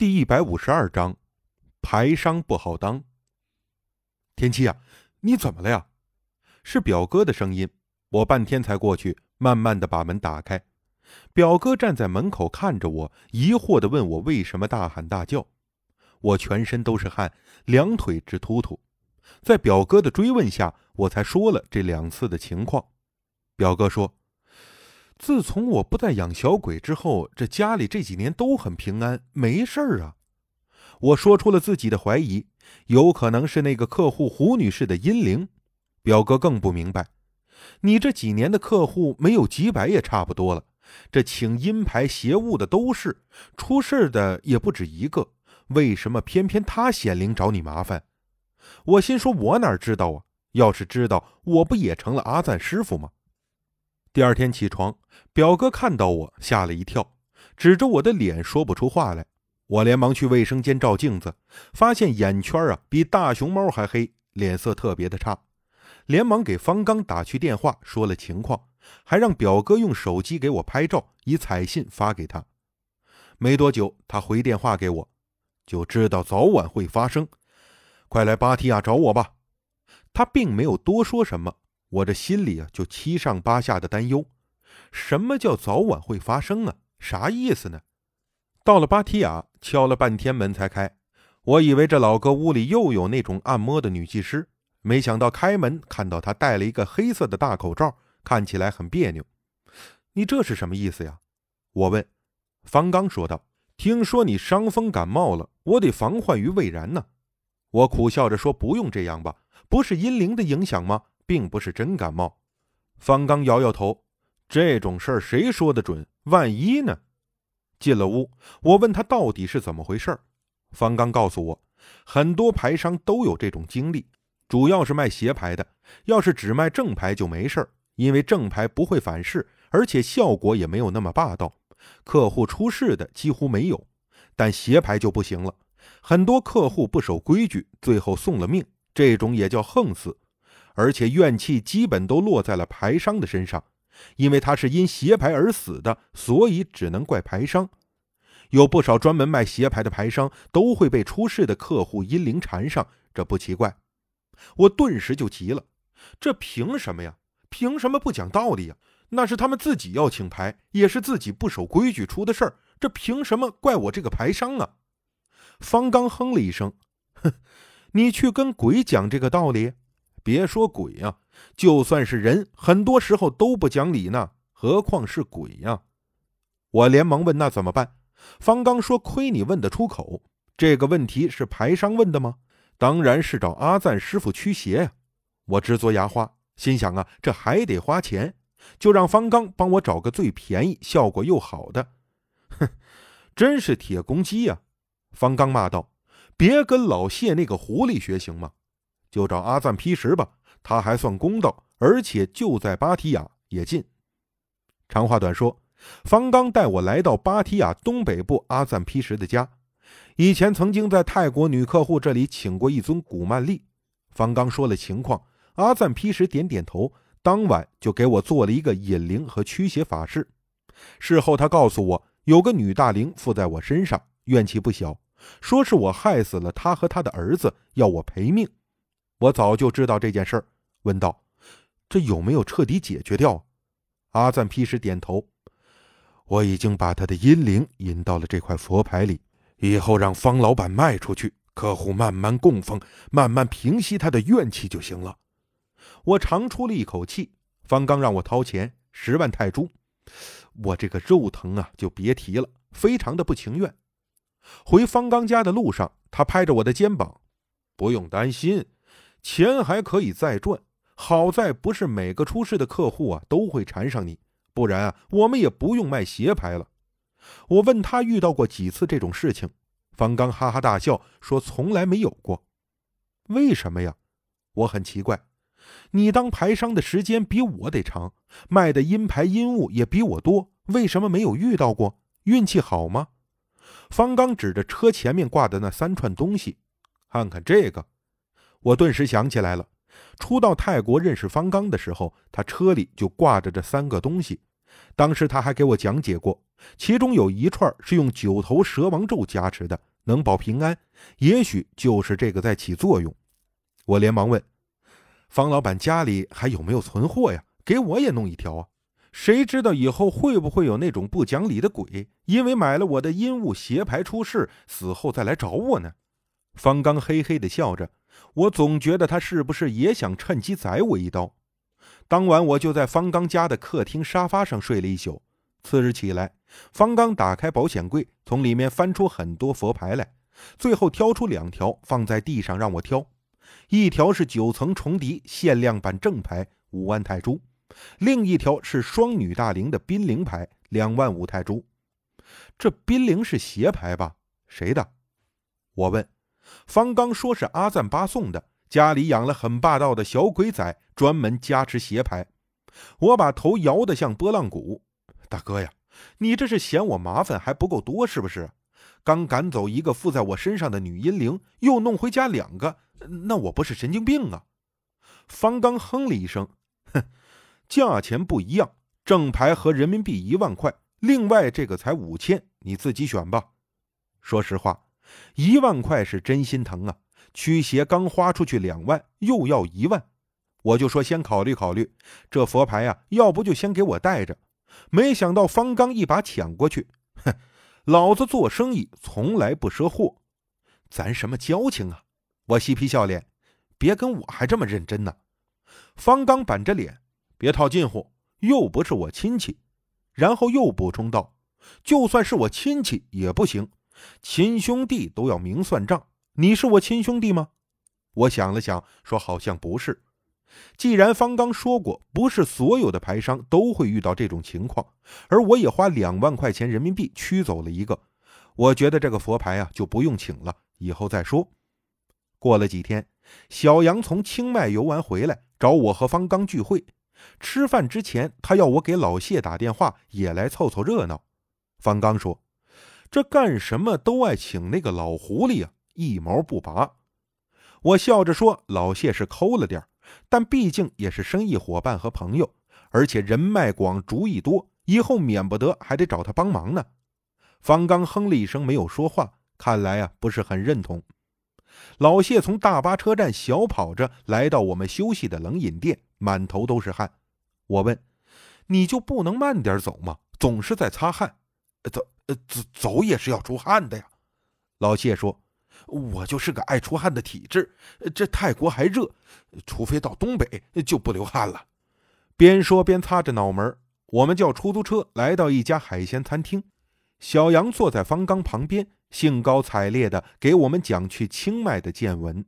第一百五十二章，排商不好当。天七啊，你怎么了呀？是表哥的声音。我半天才过去，慢慢的把门打开。表哥站在门口看着我，疑惑的问我为什么大喊大叫。我全身都是汗，两腿直突突。在表哥的追问下，我才说了这两次的情况。表哥说。自从我不再养小鬼之后，这家里这几年都很平安，没事儿啊。我说出了自己的怀疑，有可能是那个客户胡女士的阴灵。表哥更不明白，你这几年的客户没有几百也差不多了，这请阴牌邪物的都是，出事的也不止一个，为什么偏偏他显灵找你麻烦？我心说，我哪知道啊？要是知道，我不也成了阿赞师傅吗？第二天起床，表哥看到我吓了一跳，指着我的脸说不出话来。我连忙去卫生间照镜子，发现眼圈啊比大熊猫还黑，脸色特别的差。连忙给方刚打去电话，说了情况，还让表哥用手机给我拍照，以彩信发给他。没多久，他回电话给我，就知道早晚会发生，快来巴提亚找我吧。他并没有多说什么。我这心里啊，就七上八下的担忧。什么叫早晚会发生啊？啥意思呢？到了巴提雅，敲了半天门才开。我以为这老哥屋里又有那种按摩的女技师，没想到开门看到他戴了一个黑色的大口罩，看起来很别扭。你这是什么意思呀？我问。方刚说道：“听说你伤风感冒了，我得防患于未然呢。”我苦笑着说：“不用这样吧，不是阴灵的影响吗？”并不是真感冒，方刚摇摇头。这种事儿谁说的准？万一呢？进了屋，我问他到底是怎么回事儿方刚告诉我，很多牌商都有这种经历，主要是卖邪牌的。要是只卖正牌就没事儿，因为正牌不会反噬，而且效果也没有那么霸道，客户出事的几乎没有。但邪牌就不行了，很多客户不守规矩，最后送了命，这种也叫横死。而且怨气基本都落在了牌商的身上，因为他是因邪牌而死的，所以只能怪牌商。有不少专门卖邪牌的牌商都会被出事的客户阴灵缠上，这不奇怪。我顿时就急了，这凭什么呀？凭什么不讲道理呀？那是他们自己要请牌，也是自己不守规矩出的事儿，这凭什么怪我这个牌商啊？方刚哼了一声，哼，你去跟鬼讲这个道理。别说鬼呀，就算是人，很多时候都不讲理呢，何况是鬼呀！我连忙问：“那怎么办？”方刚说：“亏你问得出口，这个问题是牌商问的吗？当然是找阿赞师傅驱邪呀！”我直嘬牙花，心想啊，这还得花钱，就让方刚帮我找个最便宜、效果又好的。哼，真是铁公鸡呀！方刚骂道：“别跟老谢那个狐狸学行吗？”就找阿赞劈石吧，他还算公道，而且就在巴提雅也近。长话短说，方刚带我来到巴提雅东北部阿赞劈石的家。以前曾经在泰国女客户这里请过一尊古曼丽。方刚说了情况，阿赞劈石点点头，当晚就给我做了一个引灵和驱邪法事。事后他告诉我，有个女大灵附在我身上，怨气不小，说是我害死了他和他的儿子，要我赔命。我早就知道这件事儿，问道：“这有没有彻底解决掉？”阿赞劈石点头：“我已经把他的阴灵引到了这块佛牌里，以后让方老板卖出去，客户慢慢供奉，慢慢平息他的怨气就行了。”我长出了一口气。方刚让我掏钱十万泰铢，我这个肉疼啊，就别提了，非常的不情愿。回方刚家的路上，他拍着我的肩膀：“不用担心。”钱还可以再赚，好在不是每个出事的客户啊都会缠上你，不然啊我们也不用卖邪牌了。我问他遇到过几次这种事情，方刚哈哈大笑说从来没有过。为什么呀？我很奇怪，你当牌商的时间比我得长，卖的阴牌阴物也比我多，为什么没有遇到过？运气好吗？方刚指着车前面挂的那三串东西，看看这个。我顿时想起来了，初到泰国认识方刚的时候，他车里就挂着这三个东西。当时他还给我讲解过，其中有一串是用九头蛇王咒加持的，能保平安，也许就是这个在起作用。我连忙问：“方老板家里还有没有存货呀？给我也弄一条啊！谁知道以后会不会有那种不讲理的鬼，因为买了我的阴物邪牌出事，死后再来找我呢？”方刚嘿嘿的笑着，我总觉得他是不是也想趁机宰我一刀。当晚我就在方刚家的客厅沙发上睡了一宿。次日起来，方刚打开保险柜，从里面翻出很多佛牌来，最后挑出两条放在地上让我挑。一条是九层重叠限量版正牌，五万泰铢；另一条是双女大灵的宾灵牌，两万五泰铢。这宾灵是邪牌吧？谁的？我问。方刚说是阿赞巴送的，家里养了很霸道的小鬼仔，专门加持邪牌。我把头摇得像拨浪鼓。大哥呀，你这是嫌我麻烦还不够多是不是？刚赶走一个附在我身上的女阴灵，又弄回家两个，那我不是神经病啊？方刚哼了一声，哼，价钱不一样，正牌和人民币一万块，另外这个才五千，你自己选吧。说实话。一万块是真心疼啊！驱邪刚花出去两万，又要一万，我就说先考虑考虑。这佛牌呀，要不就先给我带着。没想到方刚一把抢过去，哼，老子做生意从来不赊货，咱什么交情啊？我嬉皮笑脸，别跟我还这么认真呢。方刚板着脸，别套近乎，又不是我亲戚。然后又补充道：“就算是我亲戚也不行。”亲兄弟都要明算账，你是我亲兄弟吗？我想了想，说好像不是。既然方刚说过，不是所有的牌商都会遇到这种情况，而我也花两万块钱人民币驱走了一个，我觉得这个佛牌啊就不用请了，以后再说。过了几天，小杨从清迈游玩回来，找我和方刚聚会。吃饭之前，他要我给老谢打电话，也来凑凑热闹。方刚说。这干什么都爱请那个老狐狸啊，一毛不拔。我笑着说：“老谢是抠了点但毕竟也是生意伙伴和朋友，而且人脉广，主意多，以后免不得还得找他帮忙呢。”方刚哼了一声，没有说话，看来啊不是很认同。老谢从大巴车站小跑着来到我们休息的冷饮店，满头都是汗。我问：“你就不能慢点走吗？总是在擦汗。”走。呃走走也是要出汗的呀，老谢说：“我就是个爱出汗的体质，这泰国还热，除非到东北就不流汗了。”边说边擦着脑门。我们叫出租车来到一家海鲜餐厅，小杨坐在方刚旁边，兴高采烈的给我们讲去清迈的见闻。